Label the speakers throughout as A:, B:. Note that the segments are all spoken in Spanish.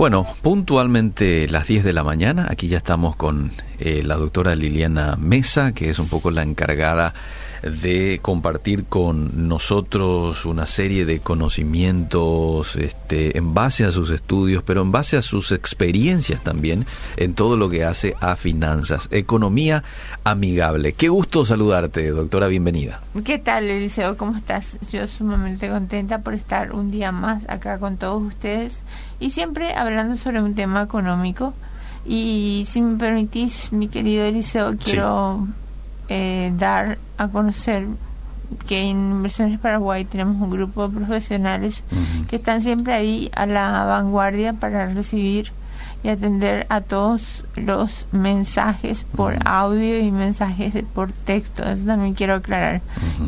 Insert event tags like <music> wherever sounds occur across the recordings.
A: Bueno, puntualmente las 10 de la mañana, aquí ya estamos con eh, la doctora Liliana Mesa, que es un poco la encargada de compartir con nosotros una serie de conocimientos este, en base a sus estudios, pero en base a sus experiencias también en todo lo que hace a finanzas, economía amigable. Qué gusto saludarte, doctora, bienvenida.
B: ¿Qué tal, Eliseo? ¿Cómo estás? Yo sumamente contenta por estar un día más acá con todos ustedes y siempre hablando sobre un tema económico. Y si me permitís, mi querido Eliseo, quiero eh, dar a conocer que en Inversiones Paraguay tenemos un grupo de profesionales que están siempre ahí a la vanguardia para recibir y atender a todos los mensajes por audio y mensajes por texto. Eso también quiero aclarar.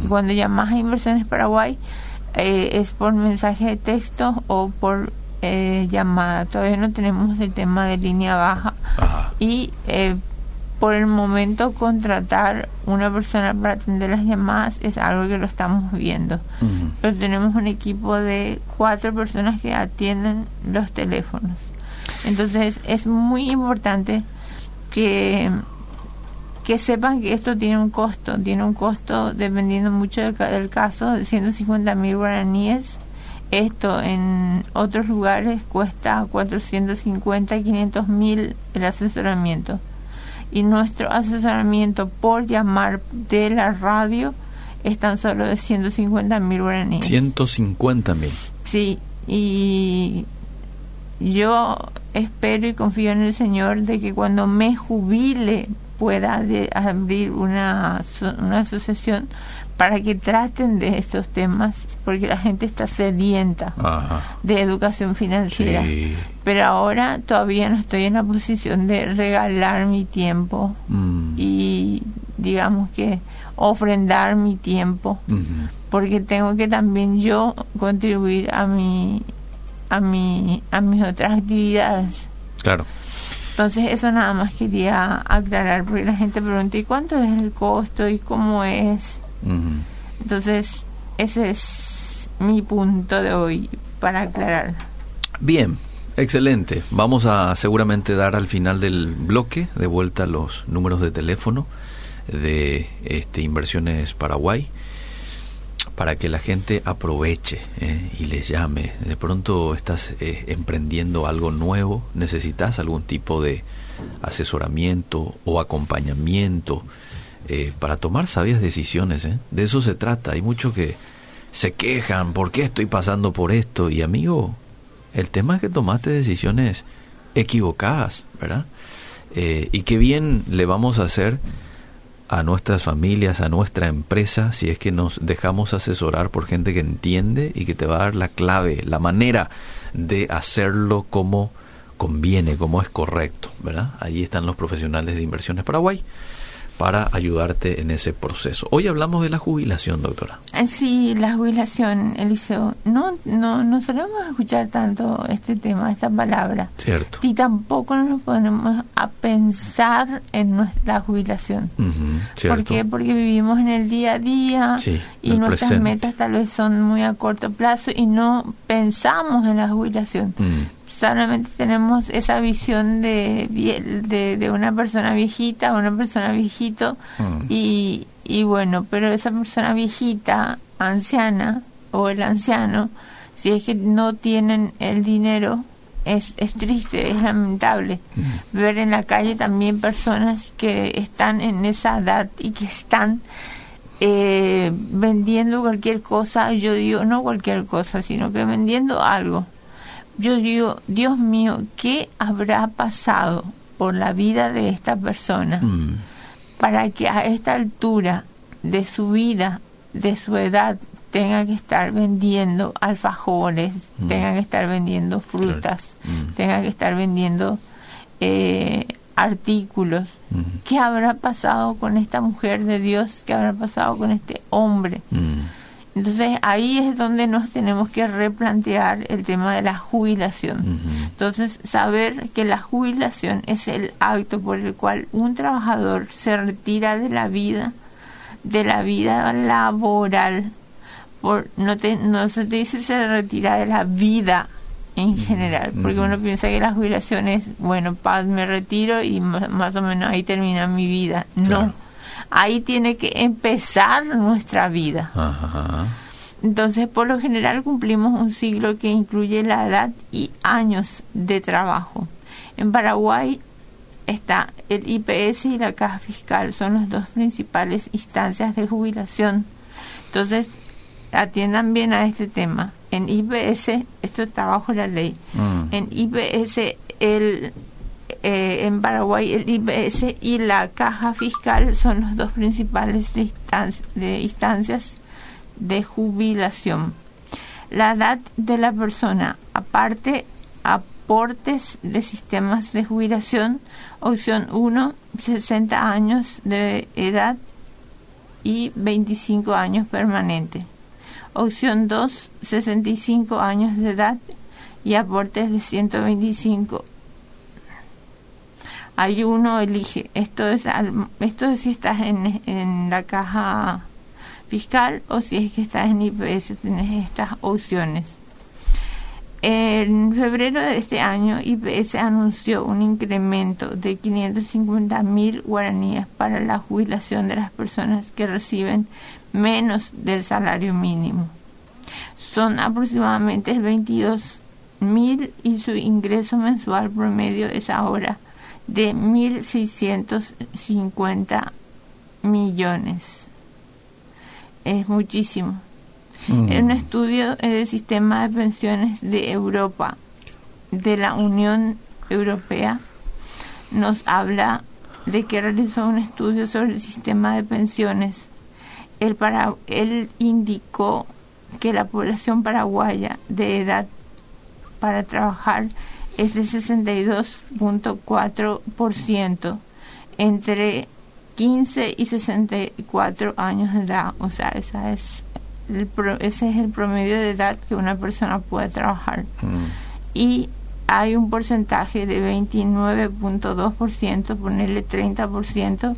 B: Cuando llamas a Inversiones Paraguay eh, es por mensaje de texto o por eh, llamada. Todavía no tenemos el tema de línea baja. Y eh, por el momento contratar una persona para atender las llamadas es algo que lo estamos viendo. Pero tenemos un equipo de cuatro personas que atienden los teléfonos. Entonces es muy importante que que sepan que esto tiene un costo, tiene un costo dependiendo mucho del, caso de 150 mil guaraníes esto en otros lugares cuesta 450, 500 mil el asesoramiento. Y nuestro asesoramiento por llamar de la radio es tan solo de 150 mil guaraníes.
A: 150 mil.
B: Sí, y yo espero y confío en el Señor de que cuando me jubile pueda abrir una, una asociación para que traten de estos temas, porque la gente está sedienta de educación financiera. Pero ahora todavía no estoy en la posición de regalar mi tiempo mm. y digamos que ofrendar mi tiempo, porque tengo que también yo contribuir a mi a mi a mis otras actividades.
A: Claro.
B: Entonces eso nada más quería aclarar porque la gente pregunta ¿y cuánto es el costo y cómo es? Entonces, ese es mi punto de hoy para aclarar.
A: Bien, excelente. Vamos a seguramente dar al final del bloque de vuelta los números de teléfono de este Inversiones Paraguay para que la gente aproveche eh, y les llame. De pronto estás eh, emprendiendo algo nuevo, necesitas algún tipo de asesoramiento o acompañamiento eh, para tomar sabias decisiones. ¿eh? De eso se trata. Hay muchos que se quejan, ¿por qué estoy pasando por esto? Y amigo, el tema es que tomaste decisiones equivocadas, ¿verdad? Eh, y qué bien le vamos a hacer a nuestras familias, a nuestra empresa, si es que nos dejamos asesorar por gente que entiende y que te va a dar la clave, la manera de hacerlo como conviene, como es correcto, ¿verdad? Ahí están los profesionales de Inversiones Paraguay para ayudarte en ese proceso. Hoy hablamos de la jubilación, doctora.
B: Eh, sí, la jubilación, Eliseo. No, no, no solemos escuchar tanto este tema, esta palabra.
A: Cierto.
B: Y tampoco nos ponemos a pensar en nuestra jubilación. ¿Por qué? Porque vivimos en el día a día y nuestras metas tal vez son muy a corto plazo y no pensamos en la jubilación. Mm solamente tenemos esa visión de, de, una persona viejita, una persona viejito, mm. y, y bueno, pero esa persona viejita, anciana, o el anciano, si es que no tienen el dinero, es, es triste, es lamentable mm. ver en la calle también personas que están en esa edad y que están eh, vendiendo cualquier cosa, yo digo no cualquier cosa, sino que vendiendo algo yo digo, Dios mío, ¿qué habrá pasado por la vida de esta persona mm. para que a esta altura de su vida, de su edad, tenga que estar vendiendo alfajores, mm. tenga que estar vendiendo frutas, mm. tenga que estar vendiendo eh, artículos. ¿Qué habrá pasado con esta mujer de Dios? ¿Qué habrá pasado con este hombre? Entonces ahí es donde nos tenemos que replantear el tema de la jubilación. Entonces saber que la jubilación es el acto por el cual un trabajador se retira de la vida, de la vida laboral. Por, no, te, no se te dice se retira de la vida en general, porque uno piensa que la jubilación es, bueno, paz, me retiro y más, o menos ahí termina mi vida. No, ahí tiene que empezar nuestra vida. Entonces, por lo general cumplimos un siglo que incluye la edad y años de trabajo. En Paraguay está el IPS y la caja fiscal, son las dos principales instancias de jubilación. Entonces, atiendan bien a este tema. En IPS, esto está bajo la ley, mm. en IPS, el, eh, en Paraguay, el IPS y la caja fiscal son los dos principales de instancias de jubilación. La edad de la persona, aparte aportes de sistemas de jubilación, opción 1, 60 años de edad y 25 años permanente. Opción 2, 65 años de edad y aportes de 125. Hay uno elige, esto es, esto es si estás en, en la caja fiscal o si es que estás en IPS, tienes estas opciones. En febrero de este año, IPS anunció un incremento de 550 mil guaraníes para la jubilación de las personas que reciben menos del salario mínimo. Son aproximadamente 22 mil y su ingreso mensual promedio es ahora de 1.650 millones es muchísimo. Mm. En un estudio del sistema de pensiones de Europa, de la Unión Europea, nos habla de que realizó un estudio sobre el sistema de pensiones. Él, para, él indicó que la población paraguaya de edad para trabajar es de 62.4% entre 15 y 64 años de edad. O sea, esa es el ese es el promedio de edad que una persona puede trabajar. Mm. Y hay un porcentaje de 29.2%, ponerle 30%,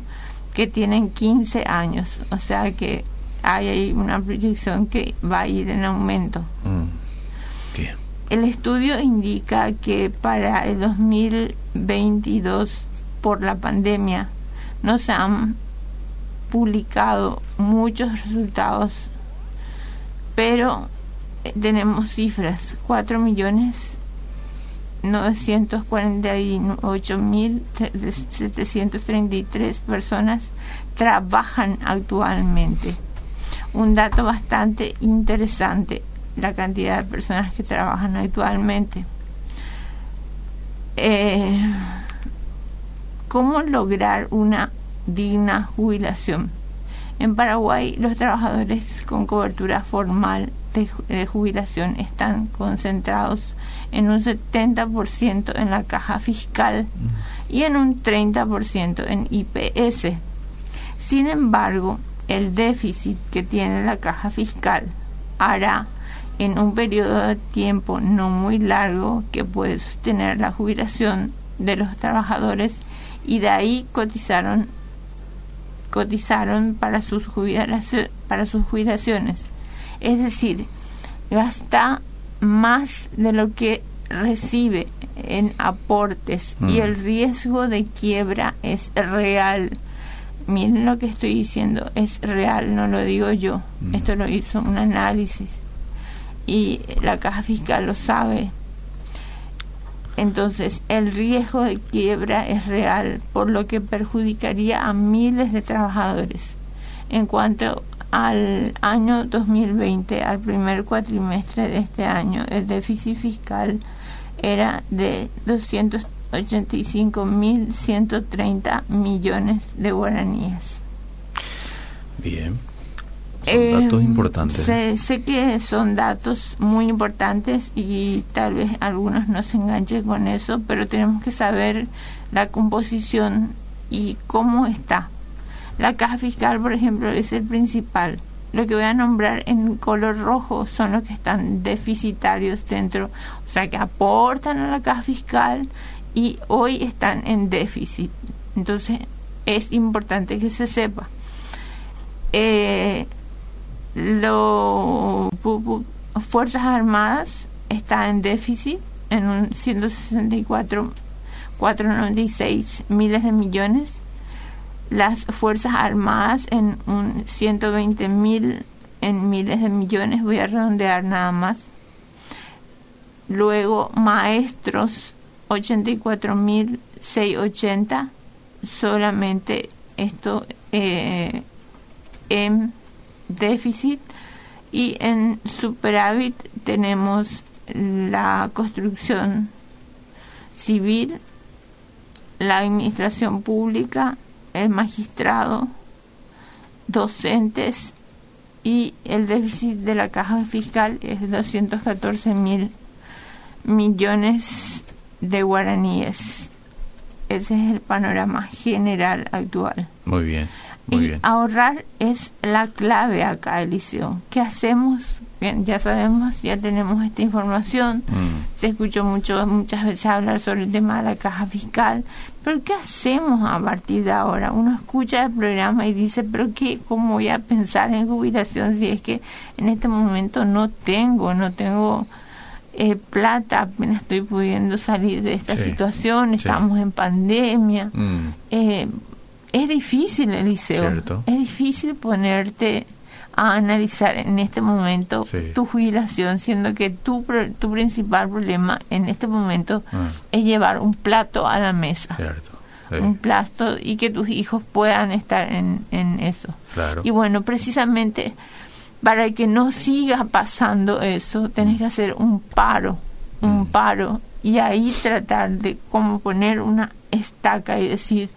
B: que tienen 15 años. O sea que hay ahí una proyección que va a ir en aumento. Mm. El estudio indica que para el 2022, por la pandemia, nos han publicado muchos resultados, pero eh, tenemos cifras, 4 millones 948.733 personas trabajan actualmente. Un dato bastante interesante, la cantidad de personas que trabajan actualmente. Eh, ¿Cómo lograr una digna jubilación? En Paraguay, los trabajadores con cobertura formal de, jubilación están concentrados en un 70% en la caja fiscal y en un 30% en IPS. Sin embargo, el déficit que tiene la caja fiscal hará en un periodo de tiempo no muy largo que puede sostener la jubilación de los trabajadores y de ahí cotizaron cotizaron para sus jubilaciones, para sus jubilaciones. Es decir, gasta más de lo que recibe en aportes y mm. el riesgo de quiebra es real. Miren lo que estoy diciendo, es real, no lo digo yo. Mm. Esto lo hizo un análisis y la caja fiscal lo sabe. Entonces, el riesgo de quiebra es real, por lo que perjudicaría a miles de trabajadores. En cuanto al año 2020, al primer cuatrimestre de este año, el déficit fiscal era de 285.130 millones de guaraníes.
A: Bien. Son datos em, importantes.
B: Sé, que son datos muy importantes y tal vez algunos no se enganchen con eso, pero tenemos que saber la composición y cómo está. La caja fiscal, por ejemplo, es el principal. Lo que voy a nombrar en color rojo son los que están deficitarios dentro, o sea, que aportan a la caja fiscal y hoy están en déficit. Entonces, es importante que se sepa. Eh, las Fuerzas Armadas está en déficit en un 164 496 miles de millones, las Fuerzas Armadas en un 120 mil en miles de millones, voy a redondear nada más. Luego maestros 84 mil 680, solamente esto eh, en déficit y en superávit tenemos la construcción civil la administración pública, el magistrado, docentes y el déficit de la caja fiscal es de 214 mil millones de guaraníes. Ese es el panorama general actual.
A: Muy bien. Muy
B: y ahorrar es la clave acá, Eliseo. ¿Qué hacemos ya sabemos, ya tenemos esta información, mm. se escuchó mucho, muchas veces hablar sobre el tema de la caja fiscal, pero ¿qué hacemos a partir de ahora? Uno escucha el programa y dice, pero ¿qué, ¿cómo voy a pensar en jubilación si es que en este momento no tengo, no tengo eh, plata, apenas estoy pudiendo salir de esta situación, estamos en pandemia? Mm. Eh, es difícil, Eliseo, es difícil ponerte a analizar en este momento tu jubilación, siendo que tu, tu principal problema en este momento ah. es llevar un plato a la mesa. Un plato y que tus hijos puedan estar en, en eso. Y bueno, precisamente para que no siga pasando eso, tenés que hacer un paro, un mm. paro, y ahí tratar de como poner una estaca y decir,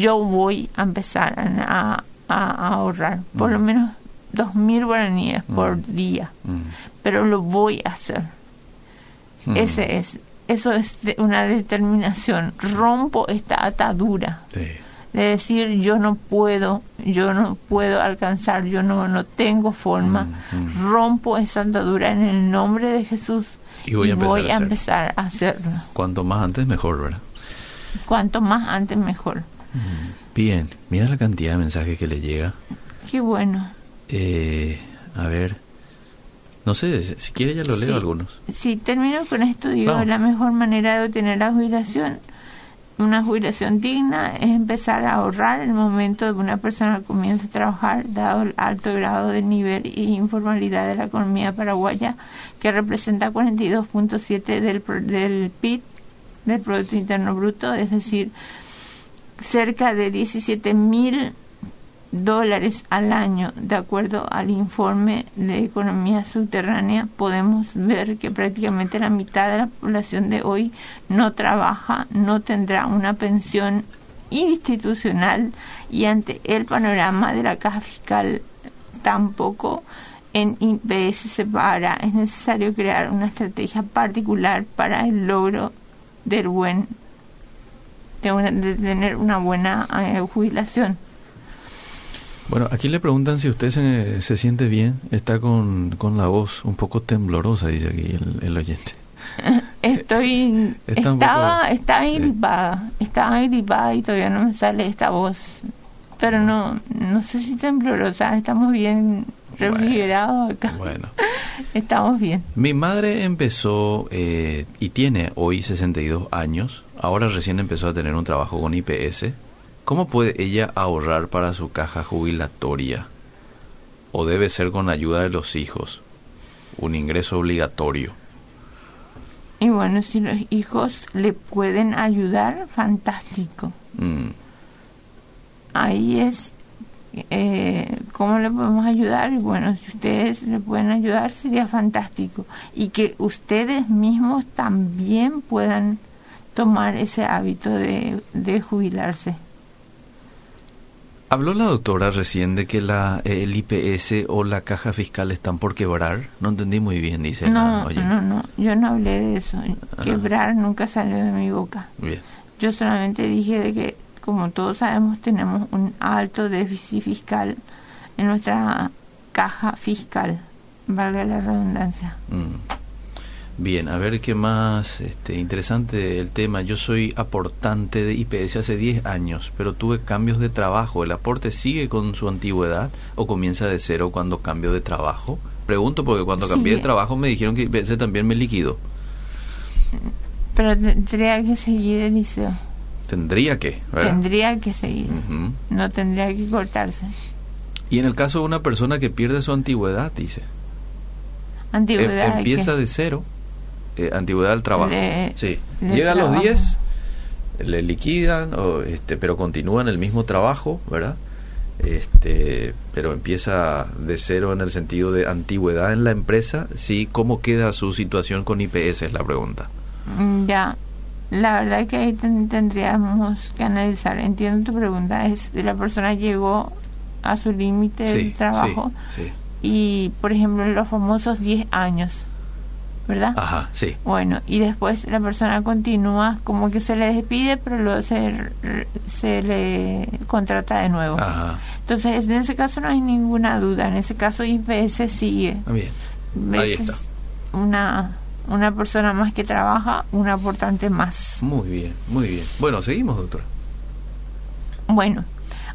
B: yo voy a empezar a, a, ahorrar, por lo menos dos mil guaraníes por día, pero lo voy a hacer. Ese es, eso es una determinación. Rompo esta atadura de decir yo no puedo, yo no puedo alcanzar, yo no, no tengo forma. Rompo esa atadura en el nombre de Jesús y voy, a, empezar, a hacerlo.
A: Cuanto más antes mejor, ¿verdad?
B: Cuanto más antes mejor.
A: Bien, mira la cantidad de mensajes que le llega.
B: Qué bueno.
A: Eh, a ver, no sé, si quiere ya lo leo algunos.
B: Sí, termino con esto, digo, la mejor manera de obtener la jubilación, una jubilación digna, es empezar a ahorrar el momento de que una persona comienza a trabajar, dado el alto grado de nivel e informalidad de la economía paraguaya, que representa 42.7 del, del PIB, del Producto Interno Bruto, es decir, cerca de 17 mil dólares al año, de acuerdo al informe de economía subterránea, podemos ver que prácticamente la mitad de la población de hoy no trabaja, no tendrá una pensión institucional y ante el panorama de la caja fiscal tampoco en IPS se para. Es necesario crear una estrategia particular para el logro del buen de, tener una buena eh, jubilación.
A: Bueno, aquí le preguntan si usted se, se siente bien. Está con, con, la voz un poco temblorosa, dice aquí el, oyente. <laughs>
B: Estoy. estaba, estaba gripada. Estaba gripada y todavía no me sale esta voz. Pero no, no sé si temblorosa. Estamos bien refrigerados acá. Bueno. <laughs> Estamos bien.
A: Mi madre empezó eh, y tiene hoy 62 años. Ahora recién empezó a tener un trabajo con IPS ¿Cómo puede ella ahorrar para su caja jubilatoria? ¿O debe ser con ayuda de los hijos? Un ingreso obligatorio.
B: Y bueno, si los hijos le pueden ayudar, fantástico. Mm. Ahí es, eh, ¿cómo le podemos ayudar? Y bueno, si ustedes le pueden ayudar, sería fantástico. Y que ustedes mismos también puedan tomar ese hábito de jubilarse.
A: Habló la doctora recién de que la, el IPS o la caja fiscal están por quebrar. No entendí muy bien, dice.
B: No, no, no, yo no hablé de eso. Ah. Quebrar nunca salió de mi boca. Bien. Yo solamente dije de que, como todos sabemos, tenemos un alto déficit fiscal en nuestra caja fiscal, valga la redundancia. Mm.
A: Bien, a ver qué más este, interesante el tema. Yo soy aportante de IPS hace 10 años, pero tuve cambios de trabajo. ¿El aporte sigue con su antigüedad o comienza de cero cuando cambio de trabajo? Pregunto porque cuando cambié de trabajo me dijeron que ese también me liquido.
B: Pero tendría que seguir el liceo.
A: Tendría que,
B: Tendría que seguir. No tendría que cortarse.
A: Y en el caso de una persona que pierde su antigüedad, dice.
B: Antigüedad.
A: Em, empieza de cero. Eh, antigüedad al trabajo. sí. Llega a los 10, le liquidan, o, este, pero continúa en el mismo trabajo, ¿verdad? Este, pero empieza de cero en el sentido de antigüedad en la empresa. Sí, ¿cómo queda su situación con IPS? Es la pregunta.
B: Mm, ya, la verdad que ahí tendríamos que analizar. Entiendo tu pregunta. Es la persona llegó a su límite de trabajo y, por ejemplo, los famosos 10 años, ¿verdad?
A: Ajá, sí.
B: Bueno, y después la persona continúa como que se le despide, pero luego se, se le contrata de nuevo. Ajá. Entonces, en ese caso no hay ninguna duda. En ese caso, IPS sigue.
A: Ah, bien. Ahí está.
B: Una una persona más que trabaja, un aportante más.
A: Muy bien, muy bien. Bueno, seguimos, doctora.
B: Bueno,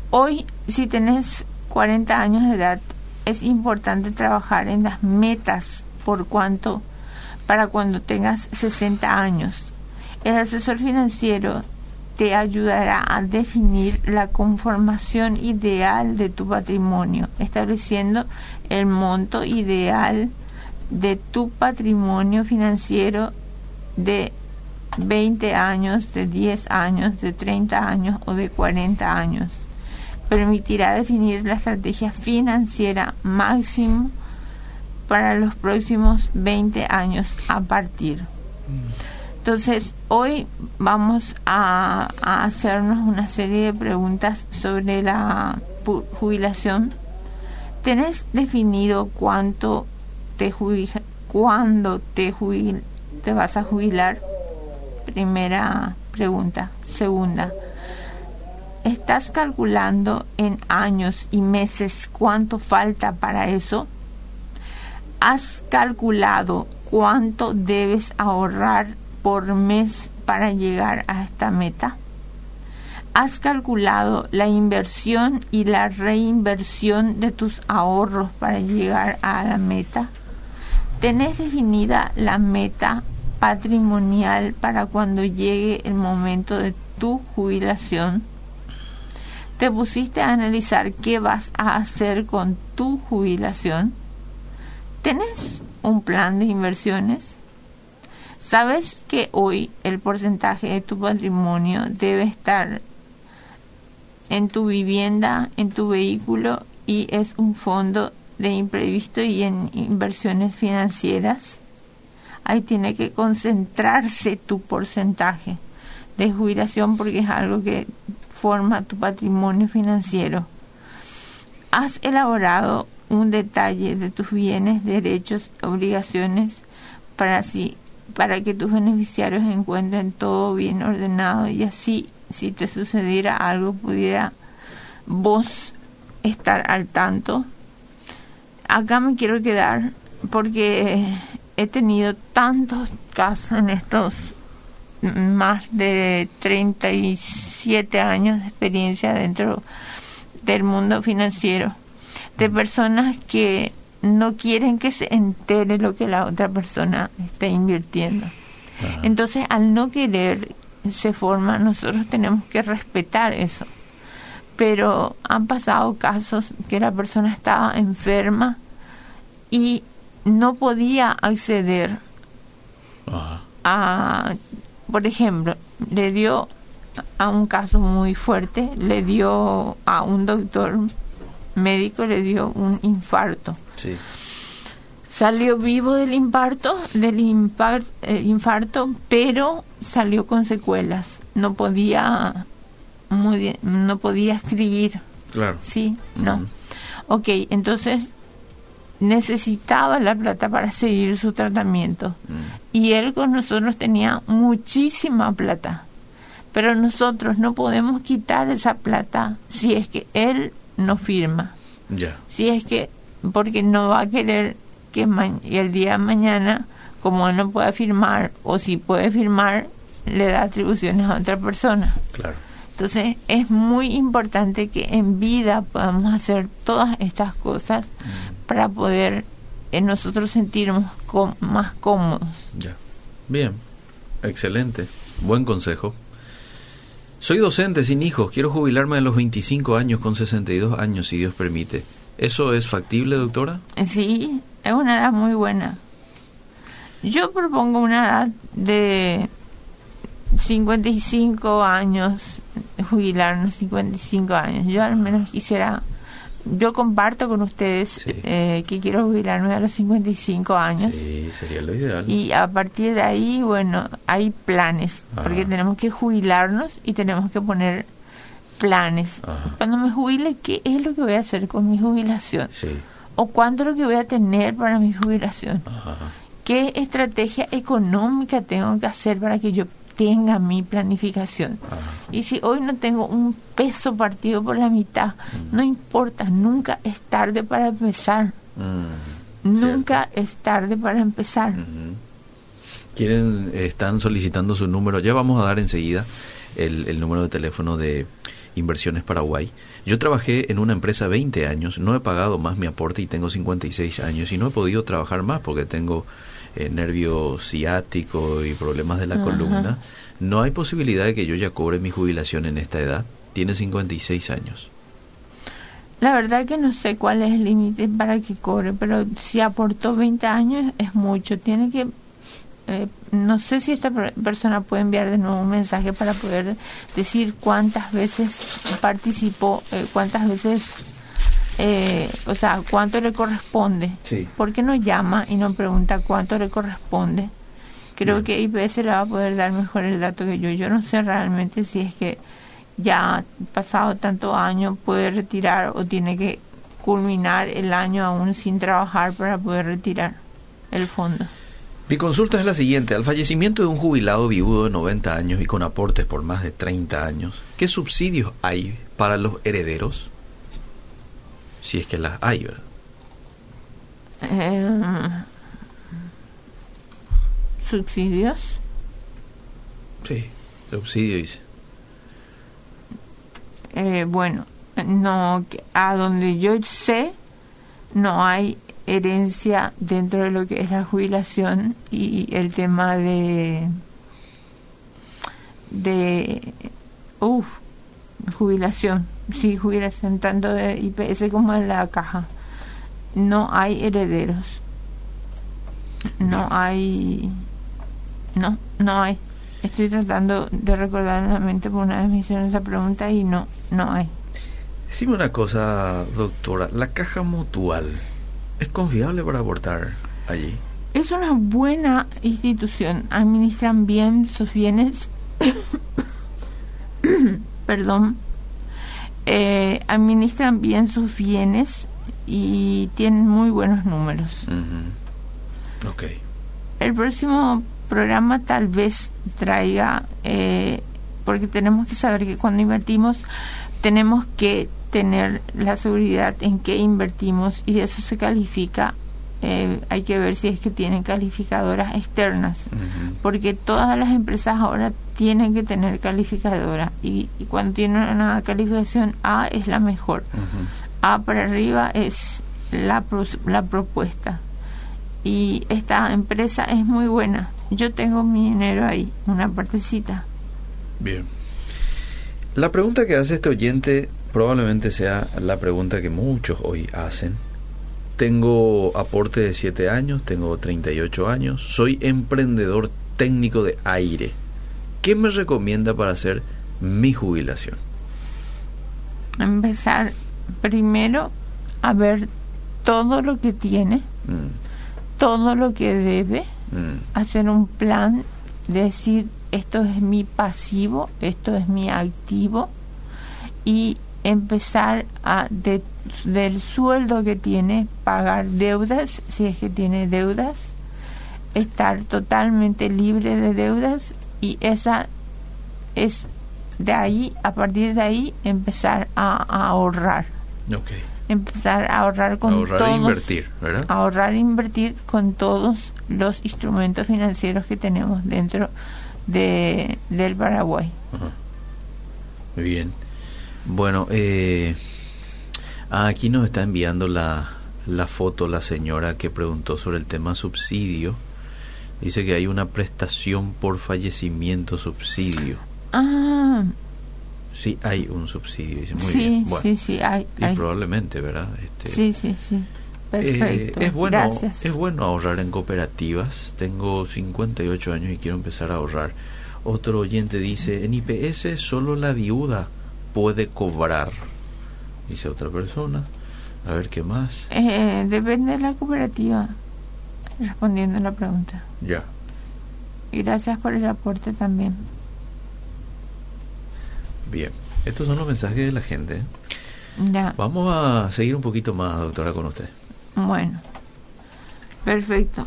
B: hoy si tenés 40 años de edad, es importante trabajar en las metas por cuanto para cuando tengas 60 años. El asesor financiero te ayudará a definir la conformación ideal de tu patrimonio, estableciendo el monto ideal de tu patrimonio financiero de 20 años, de 10 años, de 30 años o de 40 años. Permitirá definir la estrategia financiera máxima para los próximos 20 años a partir. Entonces, hoy vamos a, hacernos una serie de preguntas sobre la jubilación. ¿Tenés definido cuánto te cuándo te te vas a jubilar? Primera pregunta. Segunda, ¿estás calculando en años y meses cuánto falta para eso? ¿Has calculado cuánto debes ahorrar por mes para llegar a esta meta? ¿Has calculado la inversión y la reinversión de tus ahorros para llegar a la meta? ¿Tenés definida la meta patrimonial para cuando llegue el momento de tu jubilación? ¿Te pusiste a analizar qué vas a hacer con tu jubilación? ¿Tenés un plan de inversiones? ¿Sabes que hoy el porcentaje de tu patrimonio debe estar en tu vivienda, en tu vehículo y es un fondo de imprevisto y en inversiones financieras, ahí tiene que concentrarse tu porcentaje de jubilación porque es algo que forma tu patrimonio financiero. Has elaborado un detalle de tus bienes, derechos, obligaciones para así para que tus beneficiarios encuentren todo bien ordenado y así si te sucediera algo pudiera vos estar al tanto. Acá me quiero quedar porque he tenido tantos casos en estos más de 37 años de experiencia dentro del mundo financiero, de personas que no quieren que se entere lo que la otra persona está invirtiendo. Entonces, al no querer se forma, nosotros tenemos que respetar eso. Pero han pasado casos que la persona estaba enferma y no podía acceder a, por ejemplo, le dio a un caso muy fuerte, le dio a un doctor médico, le dio un infarto. Salió vivo del infarto, del eh, infarto, pero salió con secuelas. No podía muy no podía escribir.
A: Claro.
B: Sí, no. Ok, entonces necesitaba la plata para seguir su tratamiento. Mm. Y él con nosotros tenía muchísima plata. Pero nosotros no podemos quitar esa plata si es que él no firma.
A: Ya.
B: Si es que, porque no va a querer que el día de mañana, como no pueda firmar, o si puede firmar, le da atribuciones a otra persona.
A: Claro.
B: Entonces es muy importante que en vida podamos hacer todas estas cosas mm. para poder en nosotros sentirnos más cómodos.
A: Ya. Bien, excelente, buen consejo. Soy docente sin hijos, quiero jubilarme a los 25 años con 62 años, si Dios permite. ¿Eso es factible, doctora?
B: Sí, es una edad muy buena. Yo propongo una edad de 55 años, jubilarnos 55 años. Yo al menos quisiera yo comparto con ustedes eh, que quiero jubilarme a los 55 años.
A: Sí, sería lo ideal.
B: Y a partir de ahí, bueno, hay planes, porque tenemos que jubilarnos y tenemos que poner planes. Cuando me jubile, ¿qué es lo que voy a hacer con mi jubilación? ¿O cuánto es lo que voy a tener para mi jubilación? ¿Qué estrategia económica tengo que hacer para que yo tenga mi planificación. Y si hoy no tengo un peso partido por la mitad, no importa, nunca es tarde para empezar. Nunca es tarde para empezar.
A: Quieren, están solicitando su número, ya vamos a dar enseguida el, el número de teléfono de Inversiones Paraguay. Yo trabajé en una empresa 20 años, no he pagado más mi aporte y tengo 56 años y no he podido trabajar más porque tengo eh, nervio ciático y problemas de la columna, no hay posibilidad de que yo ya cobre mi jubilación en esta edad. Tiene 56 años.
B: La verdad que no sé cuál es el límite para que cobre, pero si aportó 20 años es mucho. Tiene que, eh, no sé si esta persona puede enviar de nuevo un mensaje para poder decir cuántas veces participó, eh, cuántas veces eh, o sea, cuánto le corresponde. Sí. ¿Por qué no llama y no pregunta cuánto le corresponde? Creo que IPS le va a poder dar mejor el dato que yo. Yo no sé realmente si es que ya pasado tanto año puede retirar o tiene que culminar el año aún sin trabajar para poder retirar el fondo.
A: Mi consulta es la siguiente. Al fallecimiento de un jubilado viudo de 90 años y con aportes por más de 30 años, ¿qué subsidios hay para los herederos? Si es que las hay, ¿verdad?
B: Eh, ¿Subsidios?
A: Sí, subsidio dice.
B: Eh, bueno, no, a donde yo sé, no hay herencia dentro de lo que es la jubilación y el tema de de uff jubilación, sí, jubilación tanto de IPS como de la caja. No hay herederos. No hay. No, no hay. Estoy tratando de recordar en la mente por una vez me hicieron esa pregunta y no, no hay.
A: Decime una cosa, doctora. ¿La caja mutual es confiable para abortar allí?
B: Es una buena institución. Administran bien sus bienes. <coughs> perdón, eh, administran bien sus bienes y tienen muy buenos números.
A: okay.
B: El próximo programa tal vez traiga, eh, porque tenemos que saber que cuando invertimos tenemos que tener la seguridad en qué invertimos y eso se califica eh, hay que ver si es que tienen calificadoras externas, porque todas las empresas ahora tienen que tener calificadoras y, cuando tienen una calificación A es la mejor. A para arriba es la, la propuesta. Y esta empresa es muy buena. Yo tengo mi dinero ahí, una partecita.
A: Bien. La pregunta que hace este oyente probablemente sea la pregunta que muchos hoy hacen tengo aporte de 7 años, tengo 38 años, soy emprendedor técnico de aire. ¿Qué me recomienda para hacer mi jubilación?
B: Empezar primero a ver todo lo que tiene, mm. todo lo que debe, mm. hacer un plan, decir esto es mi pasivo, esto es mi activo y empezar a del sueldo que tiene pagar deudas si es que tiene deudas estar totalmente libre de deudas y esa es de ahí a partir de ahí empezar a, ahorrar. Empezar a ahorrar con
A: ahorrar
B: todos,
A: e invertir ¿verdad?
B: ahorrar e invertir con todos los instrumentos financieros que tenemos dentro de del Paraguay.
A: Muy bien bueno, eh, aquí nos está enviando la, la foto la señora que preguntó sobre el tema subsidio. Dice que hay una prestación por fallecimiento subsidio.
B: Ah.
A: Sí, hay un subsidio. Dice, muy
B: sí,
A: bien.
B: sí, sí, hay,
A: y probablemente, ¿verdad?
B: Este, sí, sí, sí. Perfecto.
A: Eh, es, bueno,
B: Gracias.
A: es bueno ahorrar en cooperativas. Tengo 58 años y quiero empezar a ahorrar. Otro oyente dice, en IPS solo la viuda puede cobrar. Dice otra persona. A ver qué más.
B: Eh, depende de la cooperativa. Respondiendo a la pregunta.
A: Ya.
B: Y gracias por el aporte también.
A: Bien. Estos son los mensajes de la gente.
B: Ya.
A: Vamos a seguir un poquito más, doctora, con usted.
B: Bueno. Perfecto.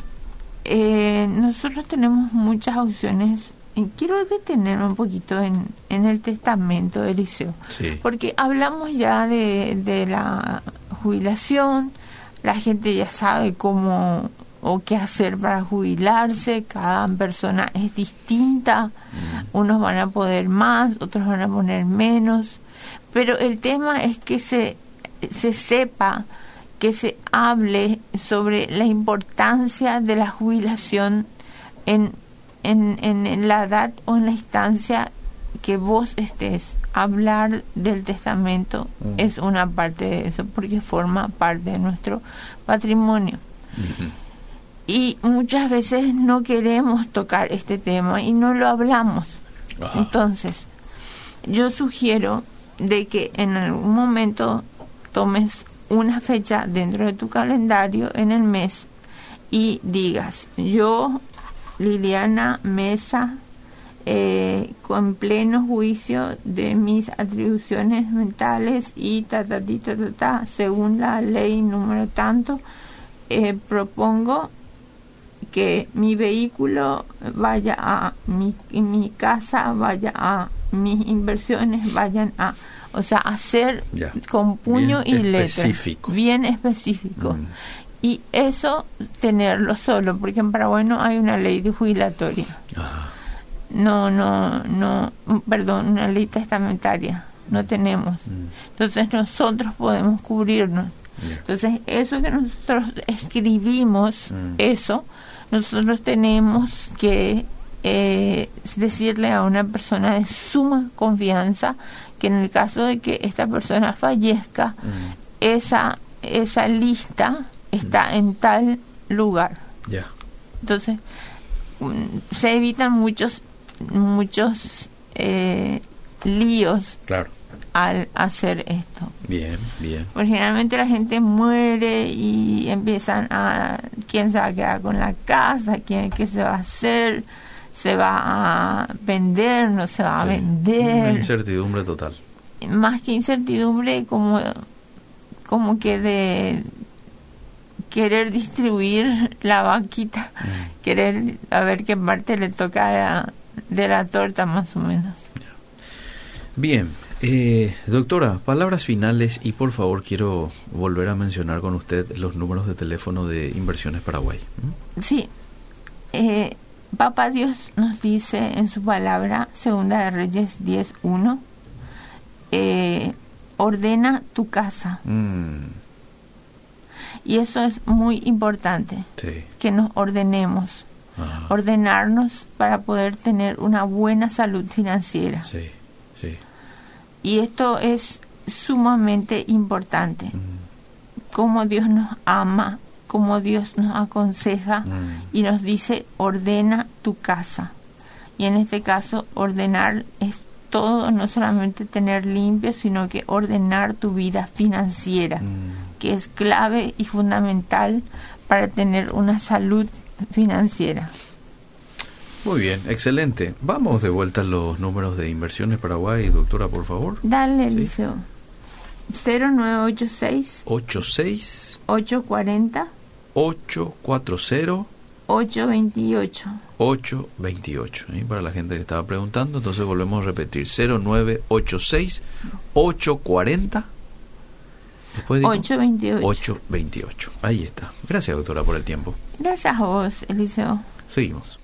B: Eh, nosotros tenemos muchas opciones quiero detenerme un poquito en, en el testamento de Eliseo, porque hablamos ya de, de la jubilación, la gente ya sabe cómo o qué hacer para jubilarse, cada persona es distinta, unos van a poder más, otros van a poner menos, pero el tema es que se, se sepa, que se hable sobre la importancia de la jubilación en en, en, la edad o en la instancia que vos estés, hablar del testamento es una parte de eso, porque forma parte de nuestro patrimonio. Y muchas veces no queremos tocar este tema y no lo hablamos. Entonces, yo sugiero de que en algún momento tomes una fecha dentro de tu calendario en el mes y digas, yo Liliana Mesa, eh, con pleno juicio de mis atribuciones mentales y ta, ta, ta, ta, según la ley número tanto, eh, propongo que mi vehículo vaya a mi, mi casa, vaya a mis inversiones, vayan a, o sea, hacer con puño y letra, bien específico. Mm y eso tenerlo solo, porque en Paraguay no hay una ley de jubilatoria. Ah. No, no, no, perdón, una ley testamentaria, no tenemos. Mm. Entonces nosotros podemos cubrirnos. Entonces eso que nosotros escribimos, mm. eso, nosotros tenemos que eh, decirle a una persona de suma confianza que en el caso de que esta persona fallezca, mm. esa, esa lista está en tal lugar.
A: Ya.
B: Entonces, mm, se evitan muchos, muchos eh, líos
A: claro.
B: al hacer esto.
A: Bien, bien.
B: Porque generalmente la gente muere y empiezan a, ¿quién se va a quedar con la casa? ¿Quién, ¿Qué se va a hacer? ¿Se va a vender? ¿No se va a vender?
A: incertidumbre total.
B: Más que incertidumbre, como, como que de querer distribuir la vaquita, mm. querer a ver qué parte le toca de la torta más o menos.
A: Bien, eh, doctora, palabras finales y por favor quiero volver a mencionar con usted los números de teléfono de Inversiones Paraguay.
B: Sí, eh, Papá Dios nos dice en su palabra, Segunda de Reyes 10.1, eh, ordena tu casa.
A: Mm.
B: Y eso es muy importante, que nos ordenemos, ordenarnos para poder tener una buena salud financiera.
A: Sí, sí.
B: Y esto es sumamente importante, mm. como Dios nos ama, como Dios nos aconseja y nos dice, ordena tu casa. Y en este caso, ordenar es todo, no solamente tener limpio, sino que ordenar tu vida financiera. Mm que es clave y fundamental para tener una salud financiera.
A: Muy bien, excelente. Vamos de vuelta a los números de inversiones Paraguay, doctora, por favor.
B: Dale, Liceo. 0986
A: 86
B: 840
A: 840
B: 828
A: 828. ¿eh? Para la gente que estaba preguntando, entonces volvemos a repetir 0986 840
B: 828.
A: 828. Ahí está. Gracias, doctora, por el tiempo.
B: Gracias a vos, Eliseo.
A: Seguimos.